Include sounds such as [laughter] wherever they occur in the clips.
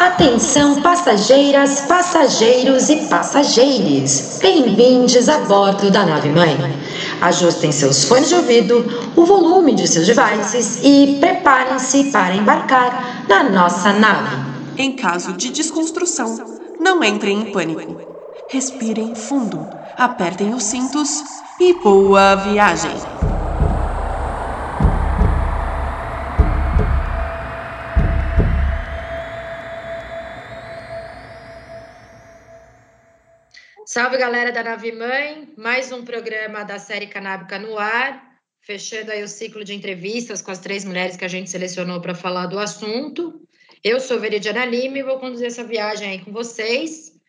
Atenção passageiras, passageiros e passageiros. Bem-vindos a bordo da nave mãe. Ajustem seus fones de ouvido, o volume de seus devices e preparem-se para embarcar na nossa nave. Em caso de desconstrução, não entrem em pânico. Respirem fundo, apertem os cintos e boa viagem. Salve galera da Nave Mãe, mais um programa da série Canábica no ar, fechando aí o ciclo de entrevistas com as três mulheres que a gente selecionou para falar do assunto. Eu sou Veridiana Lima e vou conduzir essa viagem aí com vocês.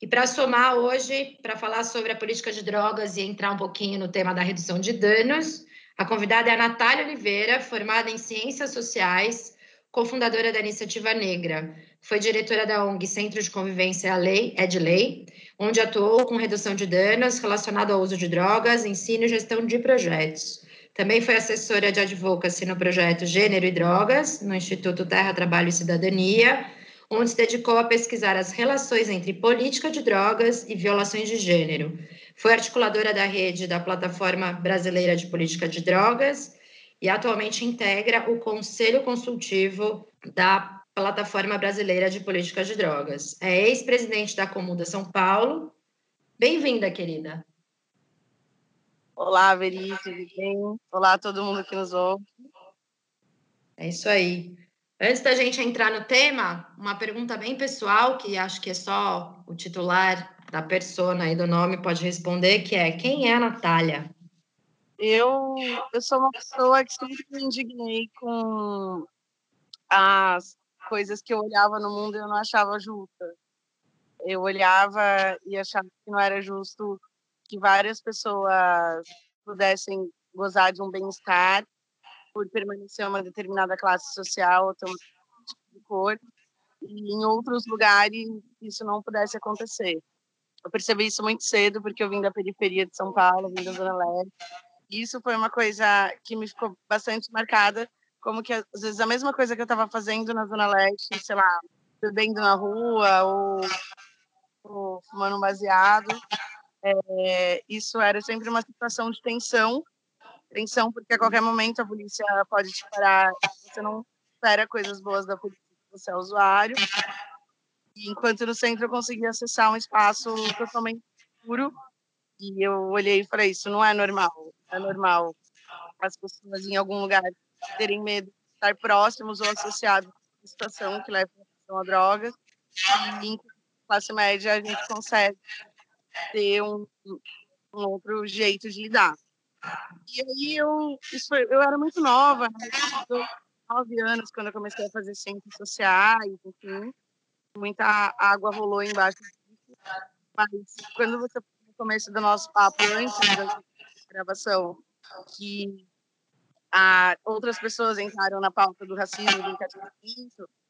E para somar hoje, para falar sobre a política de drogas e entrar um pouquinho no tema da redução de danos, a convidada é a Natália Oliveira, formada em Ciências Sociais, cofundadora da Iniciativa Negra. Foi diretora da ONG Centro de Convivência a Lei, é de Lei, onde atuou com redução de danos relacionado ao uso de drogas, ensino e gestão de projetos. Também foi assessora de advocacy no projeto Gênero e Drogas, no Instituto Terra, Trabalho e Cidadania, onde se dedicou a pesquisar as relações entre política de drogas e violações de gênero. Foi articuladora da rede da Plataforma Brasileira de Política de Drogas e atualmente integra o Conselho Consultivo da Plataforma Brasileira de Política de Drogas. É ex-presidente da Comuda São Paulo. Bem-vinda, querida. Olá, Veri, tudo bem? Olá todo mundo que nos ouve. É isso aí. Antes da gente entrar no tema, uma pergunta bem pessoal, que acho que é só o titular da persona e do nome pode responder, que é quem é a Natália? Eu, eu sou uma pessoa que sempre me indignei com as coisas que eu olhava no mundo e eu não achava justa. Eu olhava e achava que não era justo que várias pessoas pudessem gozar de um bem-estar por permanecer uma determinada classe social ou ter um tipo de cor, e em outros lugares isso não pudesse acontecer. Eu percebi isso muito cedo, porque eu vim da periferia de São Paulo, vim da Zona Leste. Isso foi uma coisa que me ficou bastante marcada, como que às vezes a mesma coisa que eu estava fazendo na Zona Leste, sei lá, bebendo na rua ou, ou fumando um baseado, é, isso era sempre uma situação de tensão Atenção, porque a qualquer momento a polícia pode te parar. Você não espera coisas boas da polícia, você é usuário. E enquanto no centro eu consegui acessar um espaço totalmente seguro, e eu olhei e falei: Isso não é normal. É normal as pessoas em algum lugar terem medo de estar próximos ou associados a situação que leva a drogas. E em classe média a gente consegue ter um, um outro jeito de lidar. E aí eu, isso foi, eu era muito nova, né? nove anos quando eu comecei a fazer ciências sociais, enfim, muita água rolou embaixo. Mas quando você no começo do nosso papo antes da gravação, que a, outras pessoas entraram na pauta do racismo, do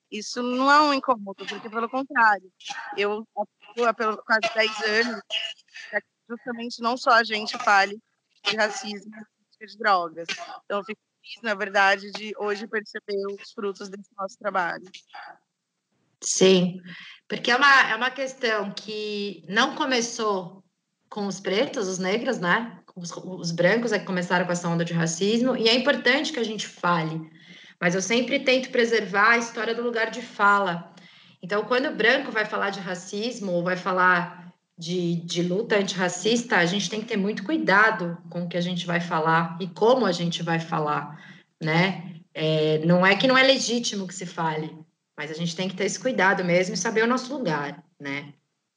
isso não é um incômodo, porque pelo contrário, eu há pelo quase 10 anos, justamente não só a gente fale de racismo e de drogas. Então, eu fico feliz, na verdade, de hoje perceber os frutos desse nosso trabalho. Sim, porque é uma, é uma questão que não começou com os pretos, os negros, né? Os, os brancos é que começaram com essa onda de racismo, e é importante que a gente fale, mas eu sempre tento preservar a história do lugar de fala. Então, quando o branco vai falar de racismo, ou vai falar de, de luta antirracista, a gente tem que ter muito cuidado com o que a gente vai falar e como a gente vai falar, né? É, não é que não é legítimo que se fale, mas a gente tem que ter esse cuidado mesmo e saber o nosso lugar, né?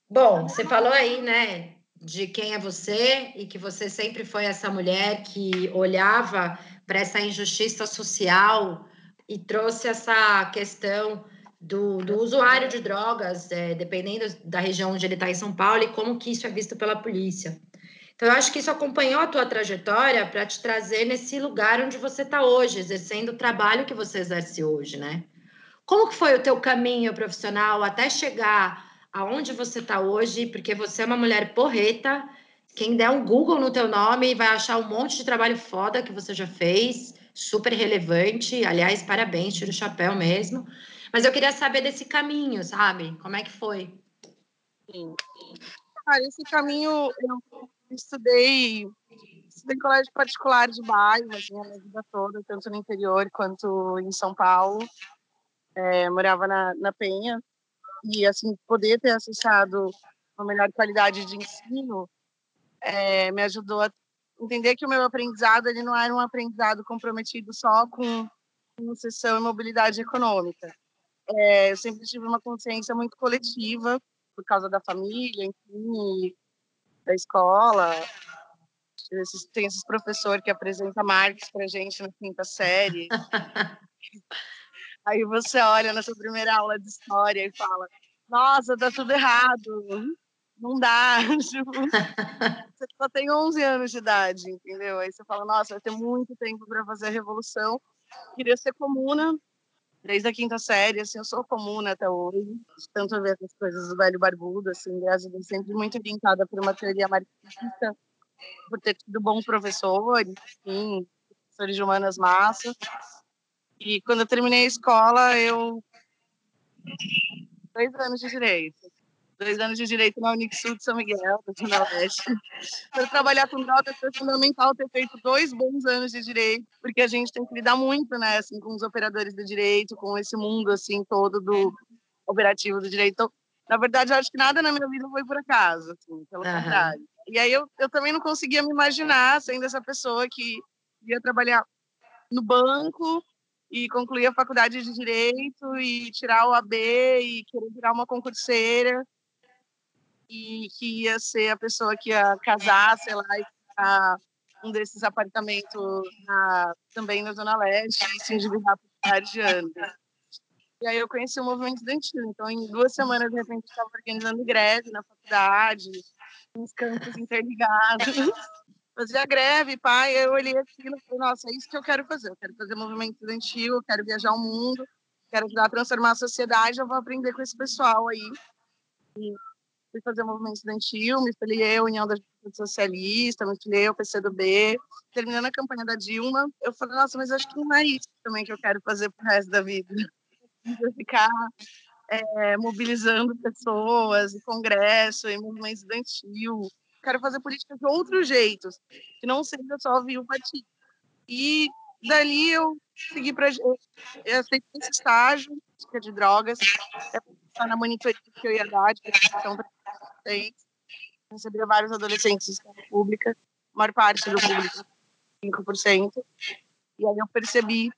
Bom, você falou aí, né, de quem é você e que você sempre foi essa mulher que olhava para essa injustiça social e trouxe essa questão do, do usuário de drogas, é, dependendo da região onde ele está em São Paulo, e como que isso é visto pela polícia. Então, eu acho que isso acompanhou a tua trajetória para te trazer nesse lugar onde você está hoje, exercendo o trabalho que você exerce hoje, né? Como que foi o teu caminho profissional até chegar aonde você está hoje? Porque você é uma mulher porreta, quem der um Google no teu nome vai achar um monte de trabalho foda que você já fez, super relevante. Aliás, parabéns, tira o chapéu mesmo. Mas eu queria saber desse caminho, sabe? Como é que foi? Sim. Esse caminho eu estudei, estudei em colégio particular de bairro, assim, a minha vida toda, tanto no interior quanto em São Paulo. É, morava na, na Penha e assim poder ter acessado uma melhor qualidade de ensino é, me ajudou a entender que o meu aprendizado ele não era um aprendizado comprometido só com sucessão e mobilidade econômica. É, eu sempre tive uma consciência muito coletiva por causa da família, enfim, da escola. Tem esses professores que apresentam Marx para gente na quinta série. [laughs] Aí você olha na sua primeira aula de história e fala: Nossa, tá tudo errado não dá. [laughs] Você só tem 11 anos de idade, entendeu? Aí você fala, nossa, vai ter muito tempo para fazer a revolução. Queria ser comuna, desde a quinta série, assim, eu sou comuna até hoje. Tanto ver essas coisas do velho barbudo, assim, graças sempre muito orientada por uma teoria marxista, por ter tido bons professores, assim, professores de humanas massa. E quando eu terminei a escola, eu dois anos de direito dois anos de direito na Unixul de São Miguel, da Zona Leste. Para trabalhar com drogas foi fundamental ter feito dois bons anos de direito, porque a gente tem que lidar muito, né, assim, com os operadores do direito, com esse mundo, assim, todo do operativo do direito. Então, na verdade, eu acho que nada na minha vida foi por acaso, assim, pelo uhum. contrário. E aí eu, eu também não conseguia me imaginar sendo essa pessoa que ia trabalhar no banco e concluir a faculdade de direito e tirar o AB e querer virar uma concurseira e que ia ser a pessoa que ia casar, sei lá, e ficar um desses apartamentos na, também na Zona Leste e se endividar por vários de anos. E aí eu conheci o movimento estudantil. Então, em duas semanas, de repente, estava organizando greve na faculdade, uns campos interligados. Fazia greve, pai. Eu olhei aquilo e falei, nossa, é isso que eu quero fazer. Eu quero fazer movimento estudantil, eu quero viajar o mundo, quero ajudar a transformar a sociedade. Eu vou aprender com esse pessoal aí. E fui fazer movimento estudantil, me filiei à União da Juventude Socialista, me filiei ao PCdoB. Terminando a campanha da Dilma, eu falei, nossa, mas acho que não é isso também que eu quero fazer pro resto da vida. [laughs] Eu ficar é, mobilizando pessoas, congresso, e movimento estudantil. Quero fazer política de outros jeitos, que não seja só o partido. E dali eu segui para eu aceitei esse estágio de drogas, é na monitoria que eu ia dar de prevenção adolescentes, recebia vários adolescentes de escola pública, maior parte do público, 5%. E aí eu percebi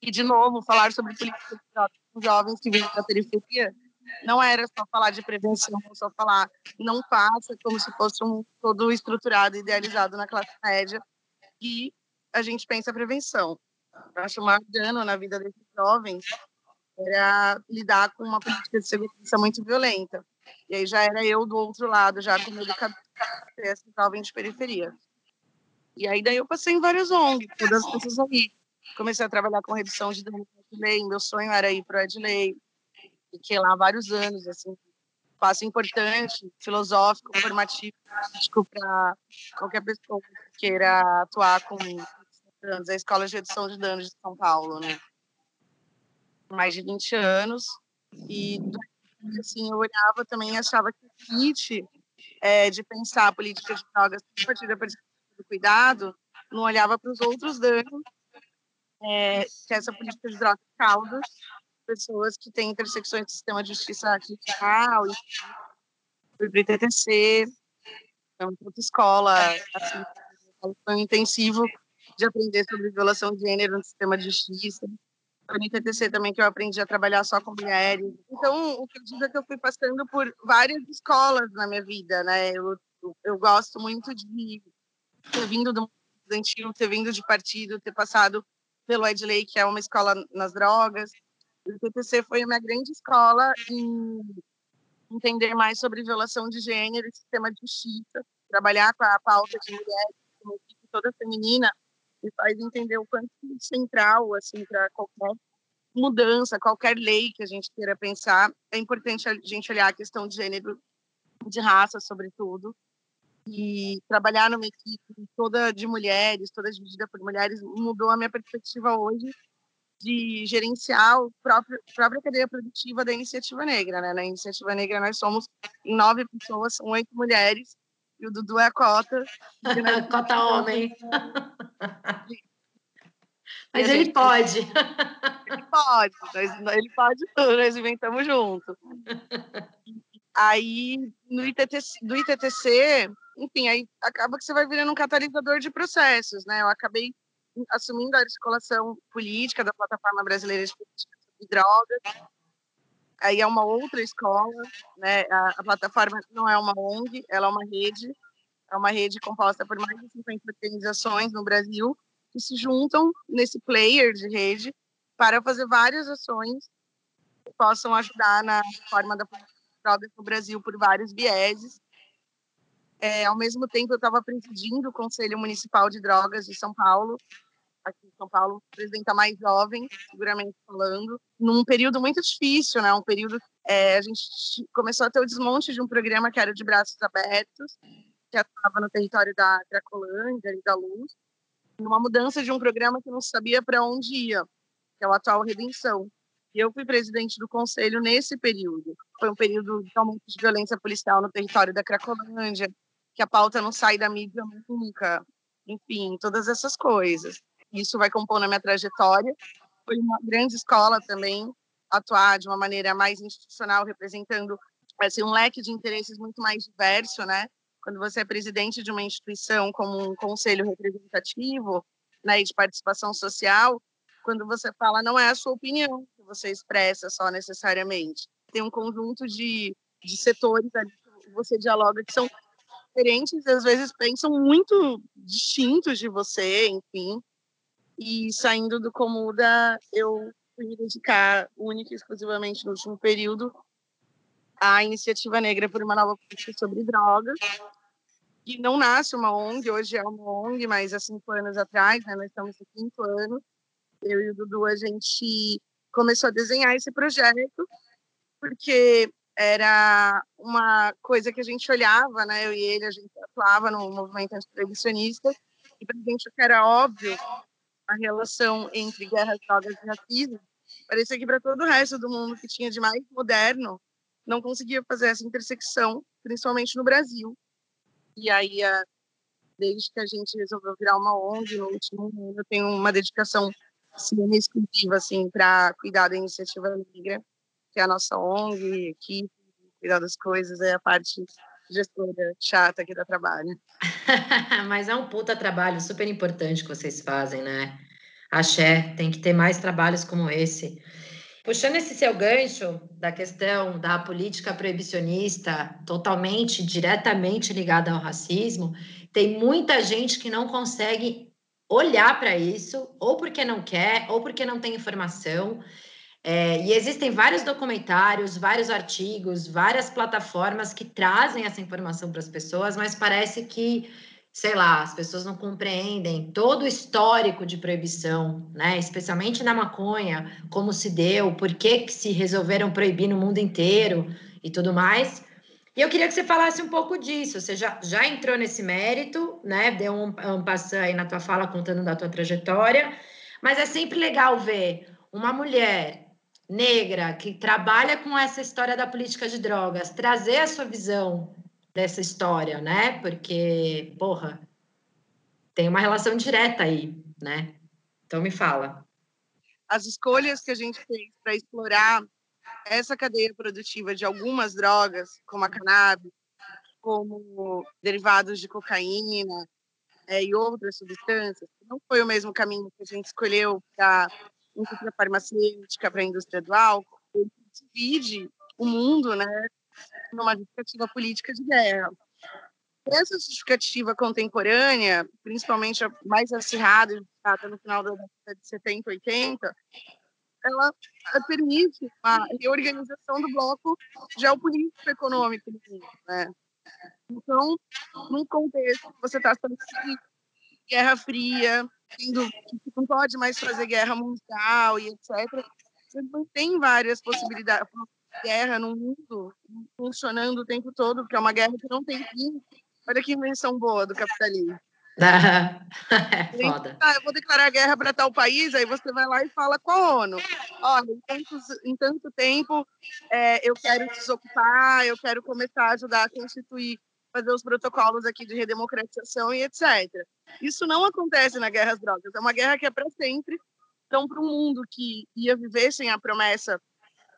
que, de novo, falar sobre política com jovens que vêm da periferia não era só falar de prevenção, só falar não faça como se fosse um todo estruturado, idealizado na classe média, e a gente pensa prevenção. Eu acho mais dano na vida desses jovens era lidar com uma política de segurança muito violenta. E aí já era eu do outro lado, já como educadora, essa jovem de periferia. E aí daí eu passei em várias ONGs, todas as coisas aí. Comecei a trabalhar com redução de dano Edley, meu sonho era ir para o Edley. Fiquei lá vários anos, assim, passo importante, filosófico, formativo, para qualquer pessoa que queira atuar com a Escola de Redução de Danos de São Paulo, né? Mais de 20 anos. E assim, eu olhava também achava que o kit é, de pensar a política de drogas a partir da perspectiva do cuidado não olhava para os outros danos é, que essa política de drogas causa pessoas que têm intersecções do sistema de justiça criminal, fui para o ITTC, uma escola, assim, um intensivo de aprender sobre violação de gênero no sistema de justiça no ITTC também que eu aprendi a trabalhar só com mulheres. Então, o que eu digo é que eu fui passando por várias escolas na minha vida, né? Eu, eu gosto muito de ter vindo do estudantil, ter vindo de partido, ter passado pelo Edley, que é uma escola nas drogas. O ITTC foi a minha grande escola em entender mais sobre violação de gênero e sistema de justiça, trabalhar com a pauta de mulheres, uma equipe toda feminina, me faz entender o quanto é central assim para qualquer mudança, qualquer lei que a gente queira pensar, é importante a gente olhar a questão de gênero, de raça, sobretudo, e trabalhar numa equipe toda de mulheres, toda dividida por mulheres, mudou a minha perspectiva hoje de gerenciar a própria, própria cadeia produtiva da Iniciativa Negra. Né? Na Iniciativa Negra, nós somos em nove pessoas, são oito mulheres, e o Dudu é a cota. [laughs] cota homem. [laughs] Mas ele pode. Ele pode, nós, ele pode tudo, nós inventamos junto. Aí, no ITTC, do ITTC, enfim, aí acaba que você vai virando um catalisador de processos, né? Eu acabei assumindo a articulação política da Plataforma Brasileira de Política sobre Drogas. Aí é uma outra escola, né? A, a, plataforma não é uma ONG, ela é uma rede, é uma rede composta por mais de 50 organizações no Brasil que se juntam nesse player de rede para fazer várias ações que possam ajudar na forma da drogas no Brasil por vários vieses. É, ao mesmo tempo, eu estava presidindo o Conselho Municipal de Drogas de São Paulo, aqui em São Paulo, presidenta mais jovem, seguramente falando, num período muito difícil, né? Um período é, a gente começou a ter o desmonte de um programa que era de braços abertos, que estava no território da Cracolândia e da Luz, uma mudança de um programa que não sabia para onde ia, que é o atual Redenção. E eu fui presidente do conselho nesse período. Foi um período de aumento de violência policial no território da Cracolândia, que a pauta não sai da mídia nunca. Enfim, todas essas coisas. Isso vai compor na minha trajetória. Foi uma grande escola também, atuar de uma maneira mais institucional, representando assim, um leque de interesses muito mais diverso, né? quando você é presidente de uma instituição como um conselho representativo, né, de participação social, quando você fala não é a sua opinião que você expressa só necessariamente. Tem um conjunto de, de setores ali que você dialoga que são diferentes e às vezes pensam muito distintos de você, enfim. E saindo do Comuda, eu fui me dedicar única e exclusivamente no último período à iniciativa negra por uma nova política sobre drogas, que não nasce uma ONG, hoje é uma ONG, mas há cinco anos atrás, né, nós estamos no quinto ano, eu e o Dudu, a gente começou a desenhar esse projeto, porque era uma coisa que a gente olhava, né, eu e ele, a gente atuava no movimento antiproibicionista, e para a gente era óbvio a relação entre guerras, drogas e racismo, parecia que para todo o resto do mundo que tinha de mais moderno, não conseguia fazer essa intersecção, principalmente no Brasil. E aí, desde que a gente resolveu virar uma ONG no último ano, eu tenho uma dedicação assim, exclusiva assim, para cuidar da iniciativa negra, que é a nossa ONG, equipe, cuidar das coisas, é a parte gestora chata aqui da trabalho. [laughs] Mas é um puta trabalho super importante que vocês fazem, né? Axé, tem que ter mais trabalhos como esse. Puxando esse seu gancho da questão da política proibicionista totalmente, diretamente ligada ao racismo, tem muita gente que não consegue olhar para isso, ou porque não quer, ou porque não tem informação. É, e existem vários documentários, vários artigos, várias plataformas que trazem essa informação para as pessoas, mas parece que sei lá, as pessoas não compreendem todo o histórico de proibição, né? Especialmente na maconha, como se deu, por que, que se resolveram proibir no mundo inteiro e tudo mais. E eu queria que você falasse um pouco disso. Você já, já entrou nesse mérito, né? Deu um, um aí na tua fala contando da tua trajetória, mas é sempre legal ver uma mulher negra que trabalha com essa história da política de drogas, trazer a sua visão dessa história, né? Porque, porra, tem uma relação direta aí, né? Então me fala. As escolhas que a gente fez para explorar essa cadeia produtiva de algumas drogas, como a cannabis, como derivados de cocaína é, e outras substâncias, não foi o mesmo caminho que a gente escolheu para indústria farmacêutica, para a indústria do álcool. Ele divide o mundo, né, numa justificativa política de guerra. Essa justificativa contemporânea, principalmente a mais acirrada, no final da década de 70, 80, ela permite a reorganização do bloco geopolítico econômico do mundo, né? Então, num contexto que você está de Guerra Fria, tendo que não pode mais fazer guerra mundial e etc., você tem várias possibilidades, guerra no mundo funcionando o tempo todo, porque é uma guerra que não tem fim. Olha que invenção boa do capitalismo. [laughs] é foda. Ah, eu vou declarar guerra para tal país, aí você vai lá e fala com a ONU. Olha, em, tantos, em tanto tempo é, eu quero desocupar, eu quero começar a ajudar a constituir, fazer os protocolos aqui de redemocratização e etc. Isso não acontece na guerra às drogas. É uma guerra que é para sempre. Então, para um mundo que ia viver sem a promessa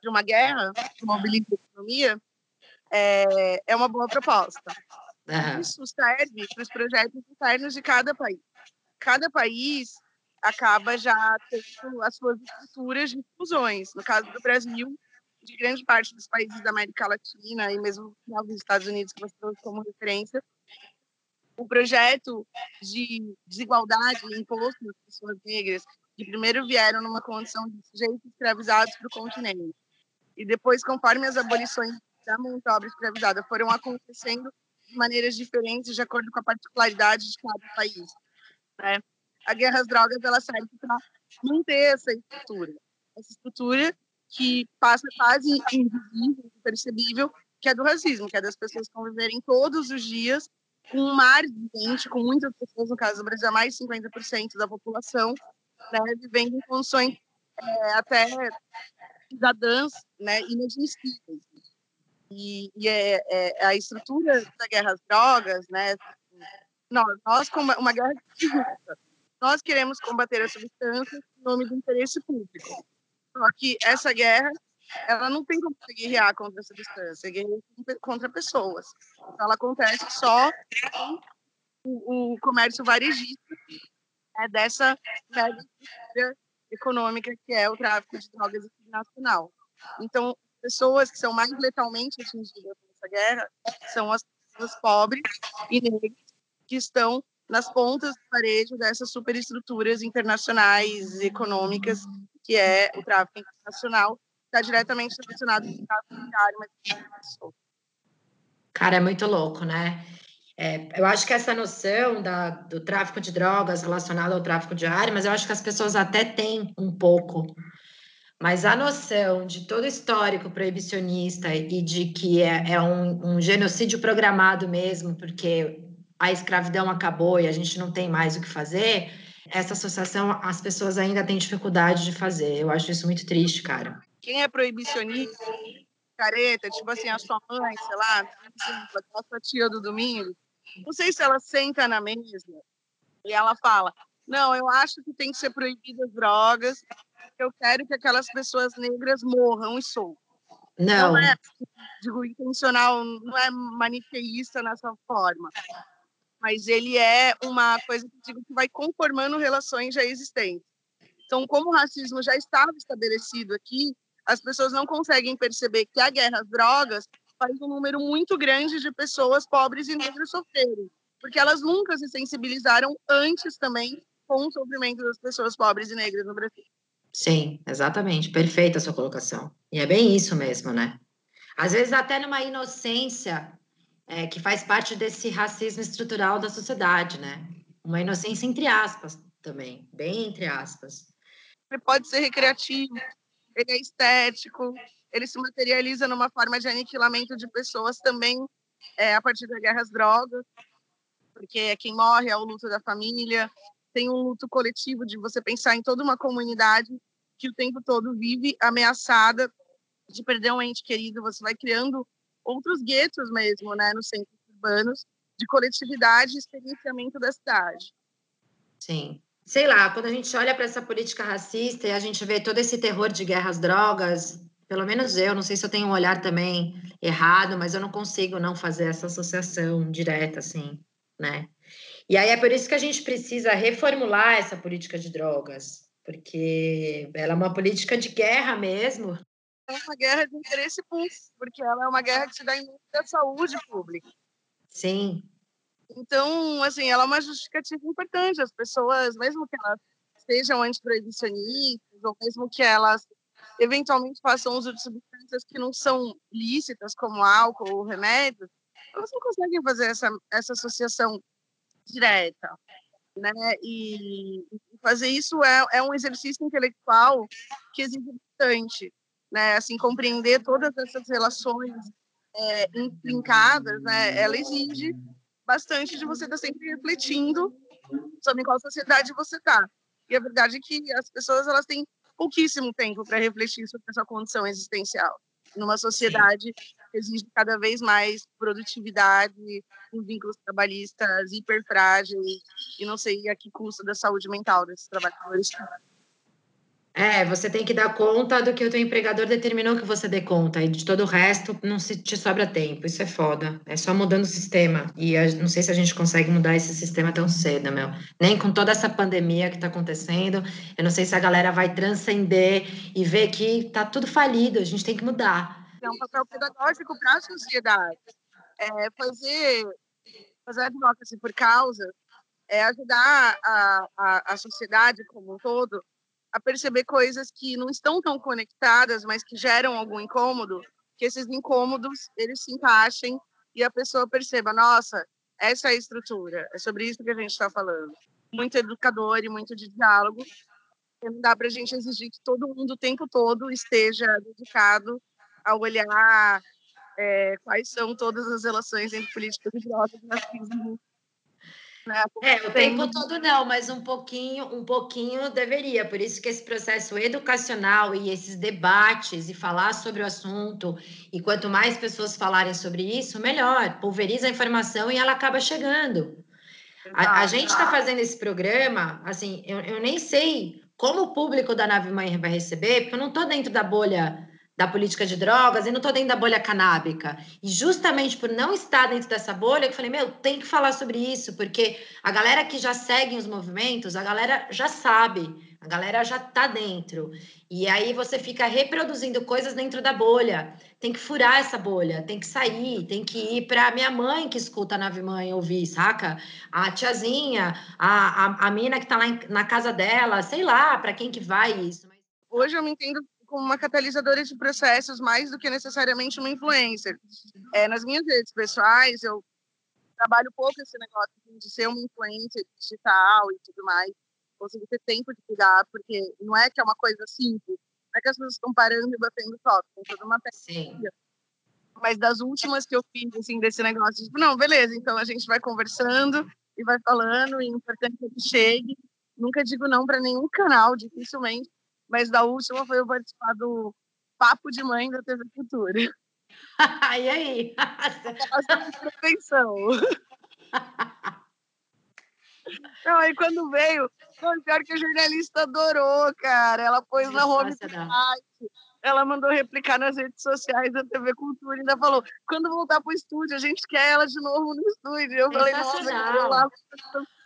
de uma guerra, de mobiliza a economia, é, é uma boa proposta. Uhum. Isso serve para os projetos internos de cada país. Cada país acaba já tendo as suas estruturas de fusões. No caso do Brasil, de grande parte dos países da América Latina e mesmo dos Estados Unidos, que você trouxe como referência, o projeto de desigualdade imposto às pessoas negras, que primeiro vieram numa condição de sujeitos escravizados para o continente, e depois, conforme as abolições da mão de obra escravizada foram acontecendo, de maneiras diferentes de acordo com a particularidade de cada país. Né? A guerra às drogas ela serve para manter essa estrutura, essa estrutura que passa quase invisível, impercebível, que é do racismo, que é das pessoas conviverem todos os dias com um mar de gente, com muitas pessoas, no caso do Brasil, mais de 50% da população, né, vivendo em condições é, até cidadãs né, inadmissíveis. E, e é, é, a estrutura da guerra às drogas, né? Nós, nós como uma guerra de [laughs] nós queremos combater a substância em nome do interesse público. Só que essa guerra, ela não tem como guerrear contra a substância, guerrear contra pessoas. Então, ela acontece só com o, o comércio varejista né, dessa mega econômica que é o tráfico de drogas internacional. Então, pessoas que são mais letalmente atingidas nessa guerra são as pessoas pobres e negras que estão nas pontas do parejo dessas superestruturas internacionais econômicas que é o tráfico internacional, está diretamente relacionado com o tráfico de armas e Cara, é muito louco, né? É, eu acho que essa noção da, do tráfico de drogas relacionado ao tráfico de armas, eu acho que as pessoas até têm um pouco. Mas a noção de todo histórico proibicionista e de que é, é um, um, genocídio programado mesmo, porque a escravidão acabou e a gente não tem mais o que fazer, essa associação as pessoas ainda têm dificuldade de fazer. Eu acho isso muito triste, cara. Quem é proibicionista, careta, tipo assim, a sua mãe, sei lá, a sua tia do domingo, não sei se ela senta na mesa e ela fala: Não, eu acho que tem que ser proibidas drogas, eu quero que aquelas pessoas negras morram e sou. Não. não é, digo, intencional, não é maniqueísta nessa forma. Mas ele é uma coisa que, vai conformando relações já existentes. Então, como o racismo já estava estabelecido aqui, as pessoas não conseguem perceber que a guerra às drogas faz um número muito grande de pessoas pobres e negras sofrerem, porque elas nunca se sensibilizaram antes também com o sofrimento das pessoas pobres e negras no Brasil. Sim, exatamente. Perfeita a sua colocação. E é bem isso mesmo, né? Às vezes, até numa inocência é, que faz parte desse racismo estrutural da sociedade, né? Uma inocência entre aspas também, bem entre aspas. Ele pode ser recreativo, ele é estético, ele se materializa numa forma de aniquilamento de pessoas também é, a partir da guerra às drogas, porque é quem morre é o luto da família, tem um luto coletivo de você pensar em toda uma comunidade que o tempo todo vive ameaçada de perder um ente querido. Você vai criando outros guetos mesmo, né, nos centros urbanos, de coletividade e experienciamento da cidade. Sim. Sei lá, quando a gente olha para essa política racista e a gente vê todo esse terror de guerras drogas, pelo menos eu, não sei se eu tenho um olhar também errado, mas eu não consigo não fazer essa associação direta, assim, né? E aí é por isso que a gente precisa reformular essa política de drogas, porque ela é uma política de guerra mesmo. É uma guerra de interesse público, porque ela é uma guerra que se dá em nome da saúde pública. Sim. Então, assim, ela é uma justificativa importante. As pessoas, mesmo que elas sejam antiproibicionistas, ou mesmo que elas eventualmente façam uso de substâncias que não são lícitas, como álcool ou remédios, elas não conseguem fazer essa, essa associação direta, né? E fazer isso é, é um exercício intelectual que exige bastante, né? Assim, compreender todas essas relações é, intrincadas, né? Ela exige bastante de você estar sempre refletindo sobre qual sociedade você está. E a verdade é que as pessoas elas têm pouquíssimo tempo para refletir sobre essa condição existencial numa sociedade que exige cada vez mais produtividade, com vínculos trabalhistas hiper frágeis e não sei a que custo da saúde mental desses trabalhadores. É, você tem que dar conta do que o teu empregador determinou que você dê conta, e de todo o resto não se te sobra tempo. Isso é foda. É só mudando o sistema. E não sei se a gente consegue mudar esse sistema tão cedo, meu. Nem com toda essa pandemia que está acontecendo. Eu não sei se a galera vai transcender e ver que tá tudo falido. A gente tem que mudar. É um papel pedagógico para a sociedade. É fazer, fazer advocacy por causa é ajudar a, a, a sociedade como um todo a perceber coisas que não estão tão conectadas, mas que geram algum incômodo, que esses incômodos eles se encaixem e a pessoa perceba, nossa, essa é a estrutura, é sobre isso que a gente está falando. Muito educador e muito de diálogo. Não dá para a gente exigir que todo mundo o tempo todo esteja dedicado a olhar é, quais são todas as relações entre políticas e drogas racismo né? É, o tempo todo não, mas um pouquinho, um pouquinho deveria. Por isso que esse processo educacional e esses debates e falar sobre o assunto, e quanto mais pessoas falarem sobre isso, melhor. Pulveriza a informação e ela acaba chegando. A, a gente está fazendo esse programa, assim, eu, eu nem sei como o público da Nave Mãe vai receber, porque eu não estou dentro da bolha da política de drogas e não estou dentro da bolha canábica. E justamente por não estar dentro dessa bolha, eu falei, meu, tem que falar sobre isso, porque a galera que já segue os movimentos, a galera já sabe, a galera já está dentro. E aí você fica reproduzindo coisas dentro da bolha. Tem que furar essa bolha, tem que sair, tem que ir para minha mãe que escuta a Nave Mãe ouvir, saca? A tiazinha, a, a, a mina que está lá em, na casa dela, sei lá, para quem que vai isso. Hoje eu me entendo como uma catalisadora de processos mais do que necessariamente uma influencer. É, nas minhas redes pessoais, eu trabalho pouco esse negócio de ser uma influencer digital e tudo mais, conseguir ter tempo de cuidar, porque não é que é uma coisa simples, não é que as pessoas estão parando e batendo foto, tem toda uma técnica. Mas das últimas que eu fiz, assim, desse negócio, tipo, não, beleza, então a gente vai conversando e vai falando, e o importante é que chegue. Nunca digo não para nenhum canal, dificilmente, mas da última foi eu participar do Papo de Mãe da TV Cultura. [laughs] e aí? Prevenção. [laughs] Não, aí quando veio, não, pior que a jornalista adorou, cara. Ela pôs na home site, ela mandou replicar nas redes sociais da TV Cultura e ainda falou: quando voltar pro estúdio, a gente quer ela de novo no estúdio. Eu falei, nossa, eu lá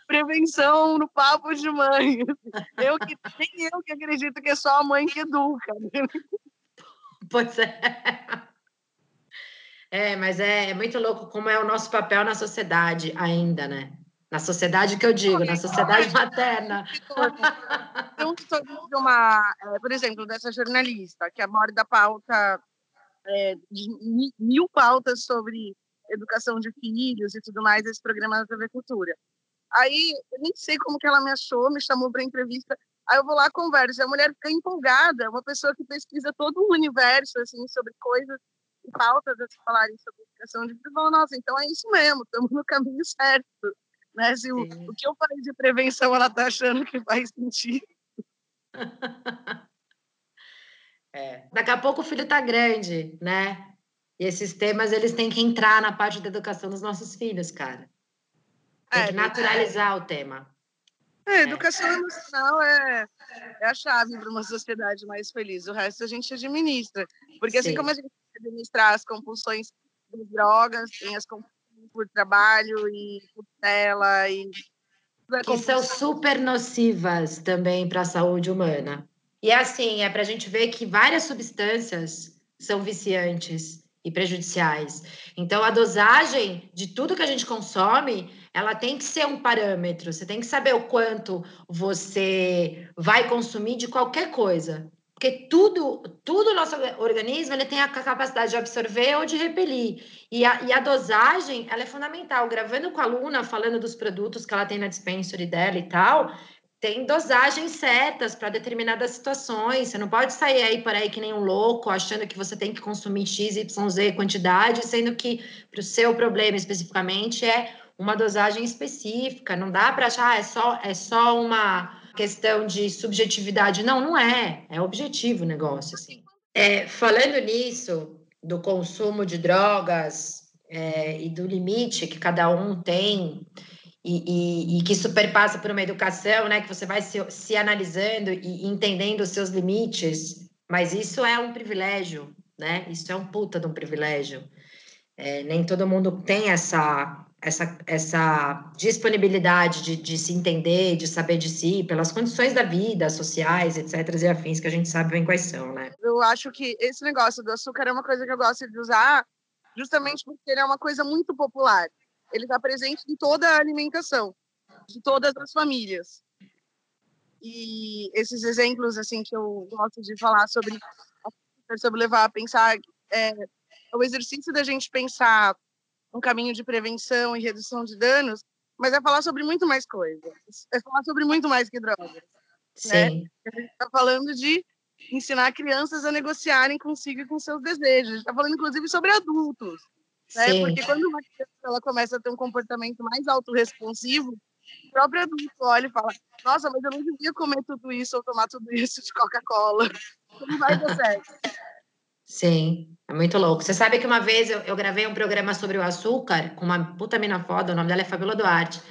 prevenção no papo de mãe. Eu que nem eu que acredito que é só a mãe que educa. Pois é. É, mas é, é muito louco como é o nosso papel na sociedade ainda, né? Na sociedade que eu digo, na sociedade materna. De uma, é, por exemplo, dessa jornalista que aborda pauta é, mil pautas sobre educação de filhos e tudo mais, esse programa da TV Cultura. Aí, eu nem sei como que ela me achou, me chamou para entrevista. Aí eu vou lá, converso. A mulher fica empolgada, uma pessoa que pesquisa todo o universo, assim, sobre coisas e pautas a falarem sobre educação de vida. Fala, nossa, então é isso mesmo, estamos no caminho certo. Né? Se o, o que eu falei de prevenção, ela está achando que faz sentido. [laughs] É. Daqui a pouco o filho está grande, né? E esses temas, eles têm que entrar na parte da educação dos nossos filhos, cara. Tem é, que naturalizar é. o tema. É, educação é. emocional é, é a chave para uma sociedade mais feliz. O resto a gente administra. Porque assim Sim. como a gente administrar as compulsões de drogas, tem as compulsões por trabalho e por tela e que são super nocivas também para a saúde humana. E é assim, é para a gente ver que várias substâncias são viciantes e prejudiciais. Então, a dosagem de tudo que a gente consome ela tem que ser um parâmetro. Você tem que saber o quanto você vai consumir de qualquer coisa. Porque tudo, tudo o nosso organismo ele tem a capacidade de absorver ou de repelir. E a, e a dosagem, ela é fundamental. Gravando com a aluna, falando dos produtos que ela tem na dispensary dela e tal, tem dosagens certas para determinadas situações. Você não pode sair aí por aí que nem um louco, achando que você tem que consumir X, Y, Z quantidade, sendo que para o seu problema especificamente é uma dosagem específica. Não dá para achar, ah, é só, é só uma questão de subjetividade. Não, não é. É objetivo o negócio, assim. É, falando nisso, do consumo de drogas é, e do limite que cada um tem, e, e, e, que superpassa por uma educação, né? Que você vai se, se analisando e entendendo os seus limites, mas isso é um privilégio, né? Isso é um puta de um privilégio. É, nem todo mundo tem essa, essa, essa disponibilidade de, de se entender, de saber de si, pelas condições da vida, sociais, etc. e afins, que a gente sabe bem quais são, né? Eu acho que esse negócio do açúcar é uma coisa que eu gosto de usar justamente porque ele é uma coisa muito popular. Ele está presente em toda a alimentação, de todas as famílias. E esses exemplos, assim, que eu gosto de falar sobre, sobre levar a pensar, é, é o exercício da gente pensar um caminho de prevenção e redução de danos, mas é falar sobre muito mais coisas. É falar sobre muito mais que drogas. Né? Sim. Né? A gente está falando de ensinar crianças a negociarem consigo e com seus desejos. Está falando, inclusive, sobre adultos. Né? Porque quando uma criança ela começa a ter um comportamento mais autorresponsivo, o próprio adulto olha e fala: Nossa, mas eu não devia comer tudo isso ou tomar tudo isso de Coca-Cola. [laughs] Não vai dar certo. Sim, é muito louco. Você sabe que uma vez eu, eu, gravei um programa sobre o açúcar com uma puta mina foda, o nome dela é Fabiola Duarte.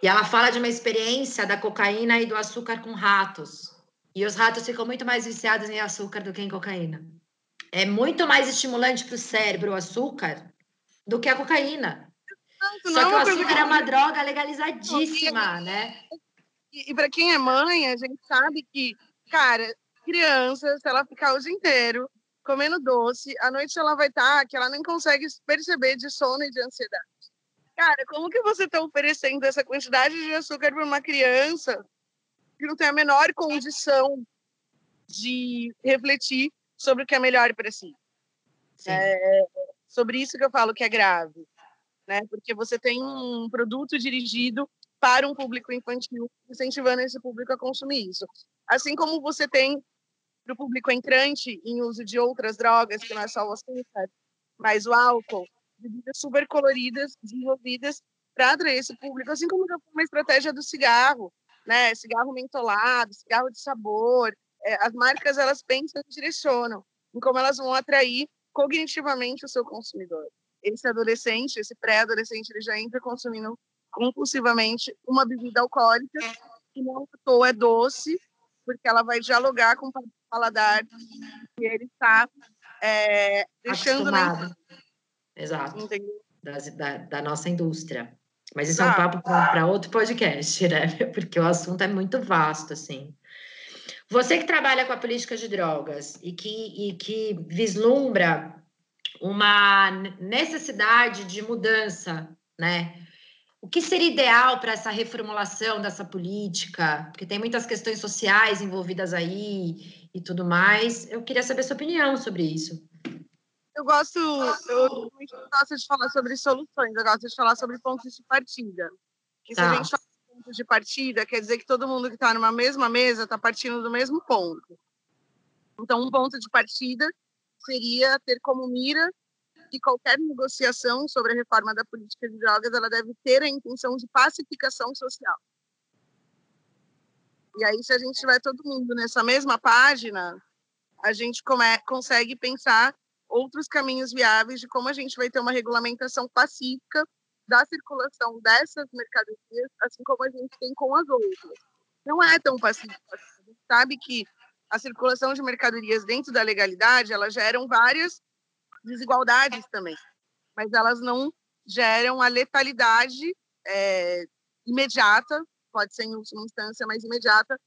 E ela fala de uma experiência da cocaína e do açúcar com ratos. E os ratos ficam muito mais viciados em açúcar do que em cocaína. É muito mais estimulante para o cérebro o açúcar do que a cocaína. Não, Só que o açúcar é uma droga legalizadíssima, né? E, e para quem é mãe, a gente sabe que, cara, criança, se ela ficar o dia inteiro comendo doce, à noite ela vai estar tá, que ela nem consegue perceber de sono e de ansiedade. Cara, como que você está oferecendo essa quantidade de açúcar para uma criança que não tem a menor condição de refletir sobre o que é melhor para si? É, sobre isso que eu falo que é grave, né? Porque você tem um produto dirigido para um público infantil, incentivando esse público a consumir isso. Assim como você tem para o público entrante em uso de outras drogas, que não é só o açúcar, mas o álcool, bebidas super coloridas, desenvolvidas para atrair esse público, assim como uma estratégia do cigarro, né? Cigarro mentolado, cigarro de sabor. É, as marcas elas pensam e direcionam em como elas vão atrair cognitivamente o seu consumidor. Esse adolescente, esse pré-adolescente, ele já entra consumindo compulsivamente uma bebida alcoólica que não é doce, porque ela vai dialogar com o paladar e ele está é, deixando... Acostumado. Exato. Da, da, da, nossa indústria. Mas isso ah. é um papo para outro podcast, né? [laughs] Porque o assunto é muito vasto, assim. Você que trabalha com a política de drogas e que, e que vislumbra uma necessidade de mudança, né? O que seria ideal para essa reformulação dessa política? Porque tem muitas questões sociais envolvidas aí e tudo mais. Eu queria saber sua opinião sobre isso. Eu gosto, eu gosto de falar sobre soluções, eu gosto de falar sobre pontos de partida. Que tá. se a tá. gente fala de pontos de partida, quer dizer que todo mundo que está numa mesma mesa está partindo do mesmo ponto. Então, um ponto de partida seria ter como mira que qualquer negociação sobre a reforma da política de drogas ela deve ter a intenção de pacificação social. E aí, se a gente tiver todo mundo nessa mesma página, a gente come, consegue pensar outros caminhos viáveis de como a gente vai ter uma regulamentação pacífica da circulação dessas mercadorias, assim como a gente tem com as outras. Não é tão pacífico. A gente sabe que a circulação de mercadorias dentro da legalidade, elas geram várias desigualdades também, mas elas não geram a letalidade é, imediata, pode ser em última instância, mas imediata,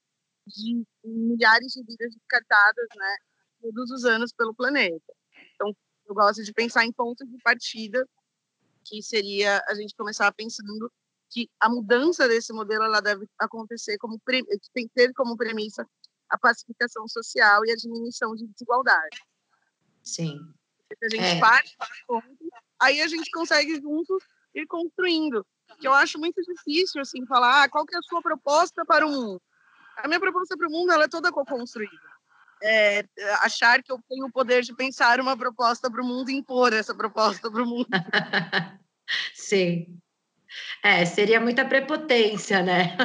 de milhares de vidas descartadas, né, todos os anos pelo planeta. Então, eu gosto de pensar em pontos de partida, que seria a gente começar pensando que a mudança desse modelo ela deve acontecer como tem que ter como premissa a pacificação social e a diminuição de desigualdade. Sim a gente é. parte aí a gente consegue juntos ir construindo. Que eu acho muito difícil assim falar ah, qual que é a sua proposta para o mundo. A minha proposta para o mundo ela é toda co-construída. É, achar que eu tenho o poder de pensar uma proposta para o mundo e impor essa proposta para o mundo. [laughs] Sim. É, seria muita prepotência, né?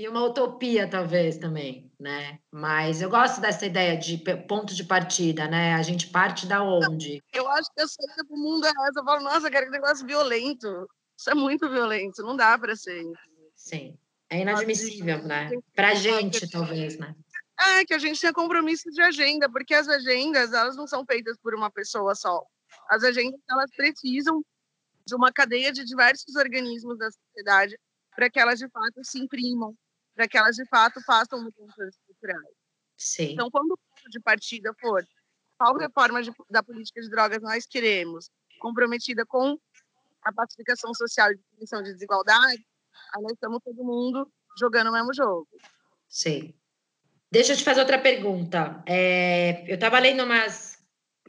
E uma utopia, talvez, também, né? Mas eu gosto dessa ideia de ponto de partida, né? A gente parte da onde? Eu acho que a saída pro mundo é essa. Eu falo, nossa, cara, que negócio violento. Isso é muito violento, não dá para ser. Sim, é inadmissível, né? Pra gente, talvez, né? É, que a gente tenha compromisso de agenda, porque as agendas, elas não são feitas por uma pessoa só. As agendas, elas precisam de uma cadeia de diversos organismos da sociedade para que elas, de fato, se imprimam, para que elas, de fato, façam mudanças estruturais. Sim. Então, quando o ponto de partida for qual reforma de, da política de drogas nós queremos, comprometida com a pacificação social e diminuição de desigualdade, aí nós estamos todo mundo jogando o mesmo jogo. Sim. Deixa eu te fazer outra pergunta. É, eu estava lendo umas.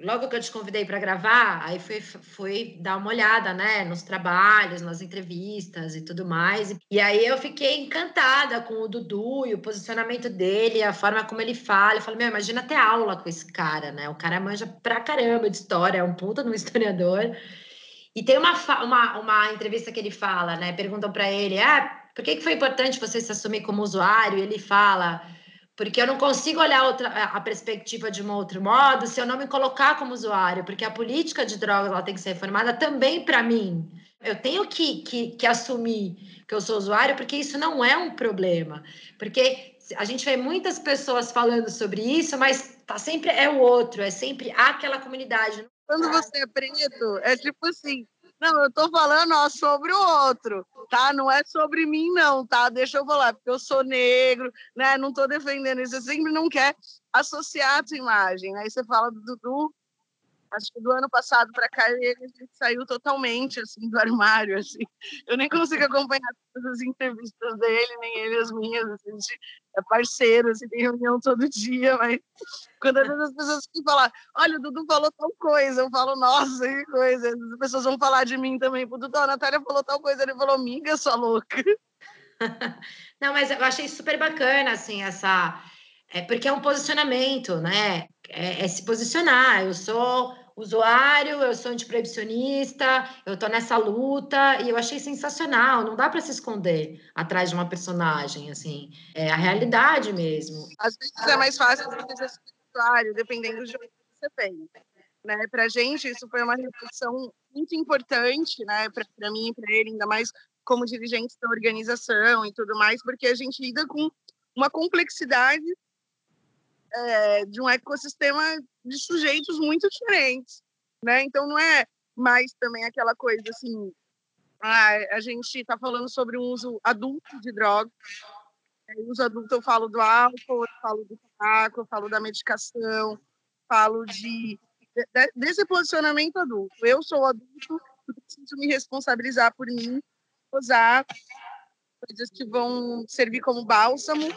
Logo que eu te convidei para gravar, aí fui, fui dar uma olhada, né, nos trabalhos, nas entrevistas e tudo mais. E aí eu fiquei encantada com o Dudu e o posicionamento dele, a forma como ele fala. Eu falei, meu, imagina ter aula com esse cara, né? O cara manja pra caramba de história, é um puta no [laughs] historiador. E tem uma, uma, uma entrevista que ele fala, né? Perguntam para ele, ah, por que, que foi importante você se assumir como usuário? E ele fala porque eu não consigo olhar outra, a perspectiva de um outro modo se eu não me colocar como usuário, porque a política de drogas ela tem que ser reformada também para mim. Eu tenho que, que, que assumir que eu sou usuário, porque isso não é um problema. Porque a gente vê muitas pessoas falando sobre isso, mas tá sempre é o outro, é sempre aquela comunidade. Quando você é preto, é tipo assim, não, eu tô falando ó, sobre o outro, tá? Não é sobre mim, não, tá? Deixa eu falar, porque eu sou negro, né? Não tô defendendo isso. Você sempre não quer associar a tua imagem. Aí você fala do Dudu, acho que do ano passado para cá ele saiu totalmente assim do armário assim eu nem consigo acompanhar todas as entrevistas dele nem ele as minhas assim, a gente é parceiro assim, tem reunião todo dia mas quando as pessoas falam olha o Dudu falou tal coisa eu falo nossa que coisa as pessoas vão falar de mim também o Dudu a Natália falou tal coisa ele falou amiga sua louca [laughs] não mas eu achei super bacana assim essa é porque é um posicionamento, né? É, é, se posicionar. Eu sou usuário, eu sou antiproibicionista, eu tô nessa luta e eu achei sensacional. Não dá para se esconder atrás de uma personagem, assim. É a realidade mesmo. Às vezes é mais fácil você ser usuário, dependendo do jogo que você tem. Né? Para gente, isso foi uma reflexão muito importante, né? Para mim e para ele, ainda mais como dirigente da organização e tudo mais, porque a gente lida com uma complexidade é, de um ecossistema de sujeitos muito diferentes, né? Então não é mais também aquela coisa assim, ah, a gente está falando sobre um uso adulto de drogas. Uso adulto eu falo do álcool, eu falo do tabaco, eu falo da medicação, falo de, de desse posicionamento adulto. Eu sou adulto, preciso me responsabilizar por mim, usar coisas que vão servir como bálsamo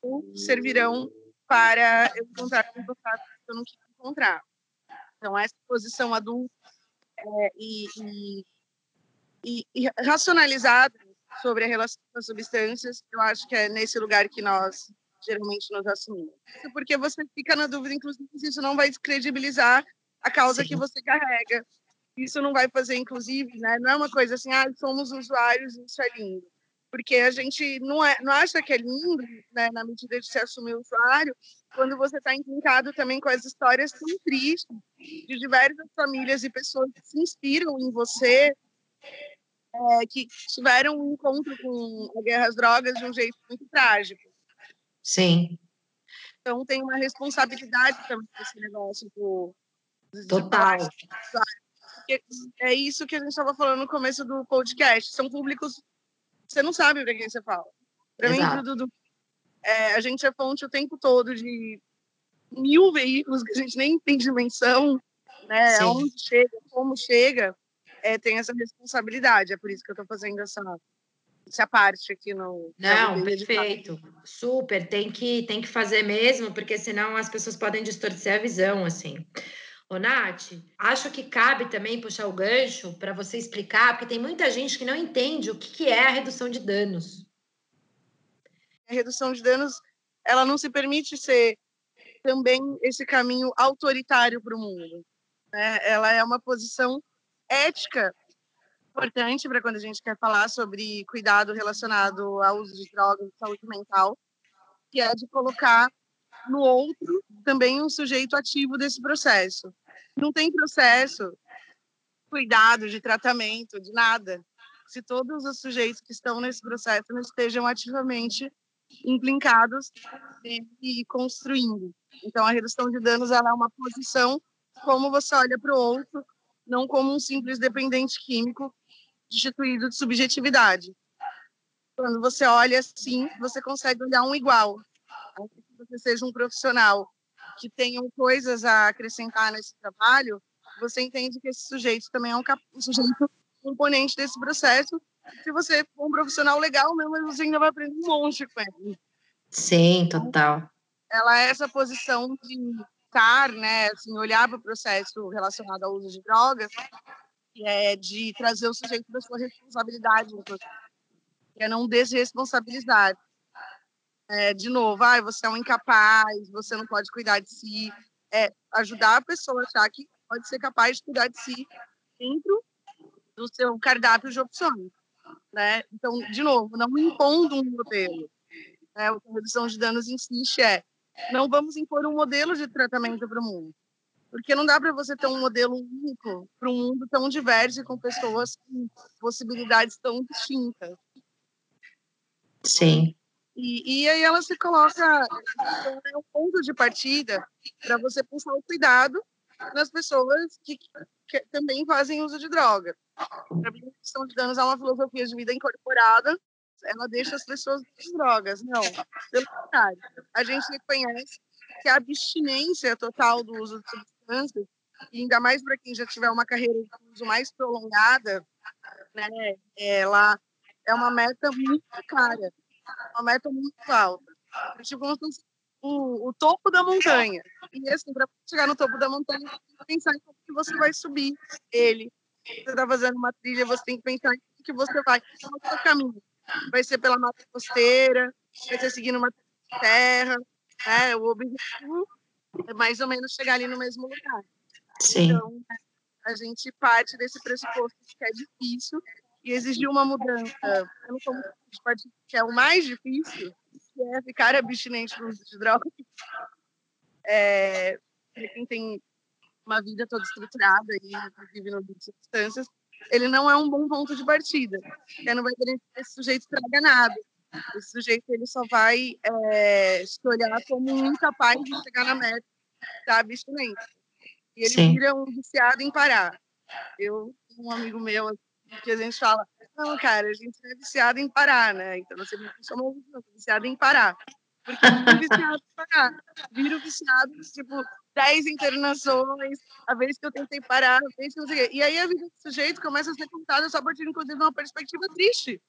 ou servirão para eu encontrar o resultado que eu não queria encontrar. Então, essa posição adulta é, e, e, e, racionalizada sobre a relação com as substâncias, eu acho que é nesse lugar que nós geralmente nos assumimos. Porque você fica na dúvida, inclusive, se isso não vai descredibilizar a causa Sim. que você carrega. Isso não vai fazer, inclusive, né? não é uma coisa assim, ah, somos usuários, isso é lindo porque a gente não, é, não acha que é lindo, né, na medida de se assumir usuário, quando você está encantado também com as histórias tão tristes de diversas famílias e pessoas que se inspiram em você, é, que tiveram um encontro com a guerra às drogas de um jeito muito trágico. Sim. Então tem uma responsabilidade também nesse negócio do, Total. é isso que a gente estava falando no começo do podcast. São públicos você não sabe para quem você fala. Para mim, Dudu, é, a gente é fonte o tempo todo de mil veículos que a gente nem tem dimensão, né? Sim. Onde chega, como chega, é, tem essa responsabilidade. É por isso que eu estou fazendo essa, essa parte aqui no. Não, perfeito. Super, tem que, tem que fazer mesmo, porque senão as pessoas podem distorcer a visão, assim. Ô, Nath, acho que cabe também puxar o gancho para você explicar, porque tem muita gente que não entende o que, é a redução de danos. A redução de danos, ela não se permite ser também esse caminho autoritário para o mundo. Né? Ela é uma posição ética importante para quando a gente quer falar sobre cuidado relacionado ao uso de drogas e saúde mental, que é de colocar no outro também um sujeito ativo desse processo. Não tem processo, cuidado, de tratamento, de nada, se todos os sujeitos que estão nesse processo não estejam ativamente implicados e construindo. Então, a redução de danos ela é uma posição como você olha para o outro, não como um simples dependente químico destituído de subjetividade. Quando você olha assim, você consegue olhar um igual. Que você seja um profissional que tenha coisas a acrescentar nesse trabalho, você entende que esse sujeito também é um, um sujeito componente desse processo. Se você for um profissional legal mesmo, você ainda vai aprender um monte com ele. Sim, total. Ela é essa posição de estar, né, assim, olhar para o processo relacionado ao uso de drogas, que é de trazer o sujeito da sua responsabilidade, que é não desresponsabilizar. É, de novo, ah, você é um incapaz, você não pode cuidar de si. É ajudar a pessoa a achar que pode ser capaz de cuidar de si dentro do seu cardápio de opções. Né? Então, de novo, não impondo um modelo. Né? O que a redução de danos insiste é não vamos impor um modelo de tratamento para o mundo. Porque não dá para você ter um modelo único para um mundo tão diverso e com pessoas com possibilidades tão distintas. Sim. E, e aí ela se coloca é um ponto de partida para você pensar o cuidado nas pessoas que, que, também fazem uso de droga. Para mim, a questão de danos é uma filosofia de vida incorporada ela deixa as pessoas com drogas. Não, pelo contrário. A gente reconhece que a abstinência total do uso de substâncias, e ainda mais para quem já tiver uma carreira de uso mais prolongada, né, ela é uma meta muito cara, uma meta muito alta. Tipo, o, o topo da montanha. E assim, para chegar no topo da montanha, você tem que pensar em como que você vai subir ele. Você está fazendo uma trilha, você tem que pensar em como que você vai. Qual é o seu caminho? vai ser pela mata costeira, vai ser seguindo uma terra. Né? O objetivo é mais ou menos chegar ali no mesmo lugar. Sim. Então, a gente parte desse pressuposto que é difícil e exigir uma mudança, que é o mais difícil, que é ficar abstinente do uso de drogas. É, para quem tem uma vida toda estruturada e vive no uso de substâncias, ele não é um bom ponto de partida. Ele não vai que esse sujeito traga nada. Esse sujeito ele só vai é, se olhar como incapaz de chegar na meta da abstinência. E ele Sim. vira um viciado em parar. Eu, um amigo meu, que a gente fala, não, cara, a gente é viciado em parar, né? Então você não chama viciado em parar. Porque é viciado em parar. Vira o viciado, tipo, 10 internações, a vez que eu tentei parar, a vez que eu sei. E aí a vida do sujeito começa a ser contada só a partir, inclusive, de uma perspectiva triste.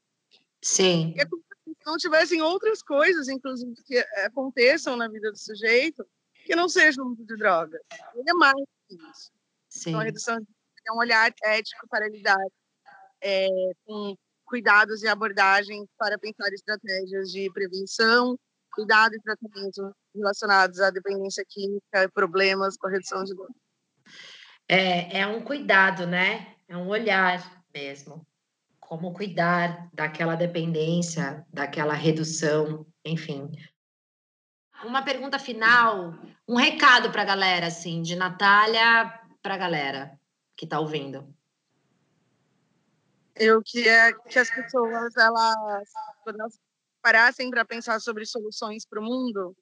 Sim. É como se não tivessem outras coisas, inclusive, que aconteçam na vida do sujeito que não sejam uso de droga. Ele é mais que isso. Sim. Então, a redução é um olhar ético para lidar é, com cuidados e abordagens para pensar estratégias de prevenção, cuidado e tratamento relacionados à dependência química problemas com a redução de dor. É, é um cuidado, né? É um olhar mesmo. Como cuidar daquela dependência, daquela redução, enfim. Uma pergunta final, um recado para a galera, assim, de Natália para a galera que está ouvindo. Eu queria que as pessoas, elas, quando elas parassem para pensar sobre soluções para o mundo,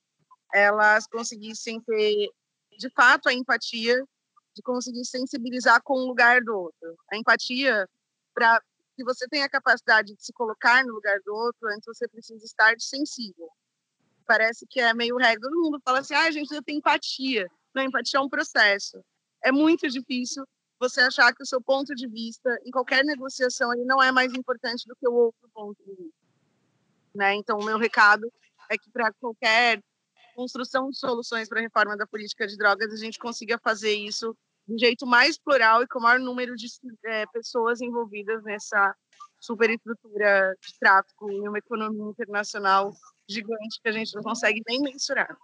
elas conseguissem ter, de fato, a empatia de conseguir sensibilizar com o lugar do outro. A empatia, para que você tenha a capacidade de se colocar no lugar do outro, antes você precisa estar sensível. Parece que é meio regra. Todo mundo fala assim, ah, gente, eu tenho empatia. Não, empatia é um processo. É muito difícil você achar que o seu ponto de vista, em qualquer negociação, ele não é mais importante do que o outro ponto de vista. Né? Então, o meu recado é que para qualquer construção de soluções para a reforma da política de drogas, a gente consiga fazer isso do jeito mais plural e com o maior número de é, pessoas envolvidas nessa superestrutura de tráfico e uma economia internacional gigante que a gente não consegue nem mensurar.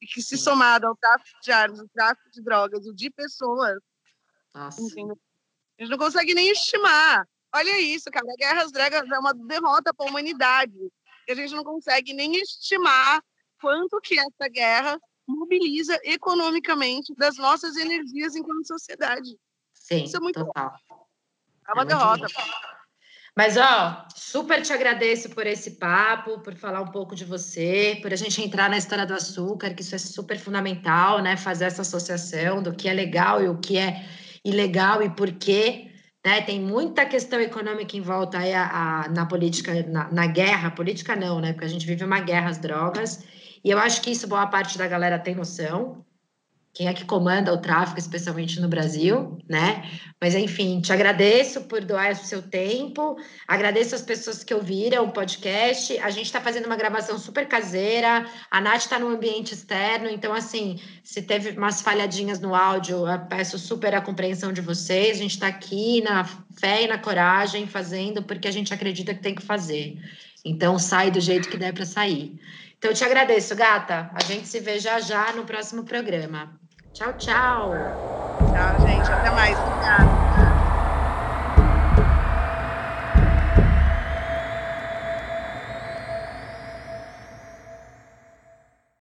E que, se somado ao tráfico de armas, o tráfico de drogas, o de pessoas, a gente não consegue nem estimar Olha isso, cara. A guerra às drogas é uma derrota para a humanidade. E a gente não consegue nem estimar quanto que essa guerra mobiliza economicamente das nossas energias enquanto sociedade. Sim, Isso é muito total. É uma é derrota. Mas, ó, super te agradeço por esse papo, por falar um pouco de você, por a gente entrar na história do açúcar, que isso é super fundamental, né? Fazer essa associação do que é legal e o que é ilegal e por quê. Né? Tem muita questão econômica em volta aí a, a na política, na, na, guerra, política não, né? Porque a gente vive uma guerra às drogas, e eu acho que isso boa parte da galera tem noção quem é que comanda o tráfico, especialmente no Brasil, né? Mas enfim, te agradeço por doar o seu tempo, agradeço as pessoas que ouviram o podcast. A gente está fazendo uma gravação super caseira, a Nath está no ambiente externo, então, assim, se teve umas falhadinhas no áudio, eu peço super a compreensão de vocês. A gente está aqui na fé e na coragem fazendo porque a gente acredita que tem que fazer. Então, sai do jeito que der para sair. Então, eu te agradeço, gata. A gente se vê já já no próximo programa. Tchau, tchau. Tchau, gente. Até mais. Obrigada.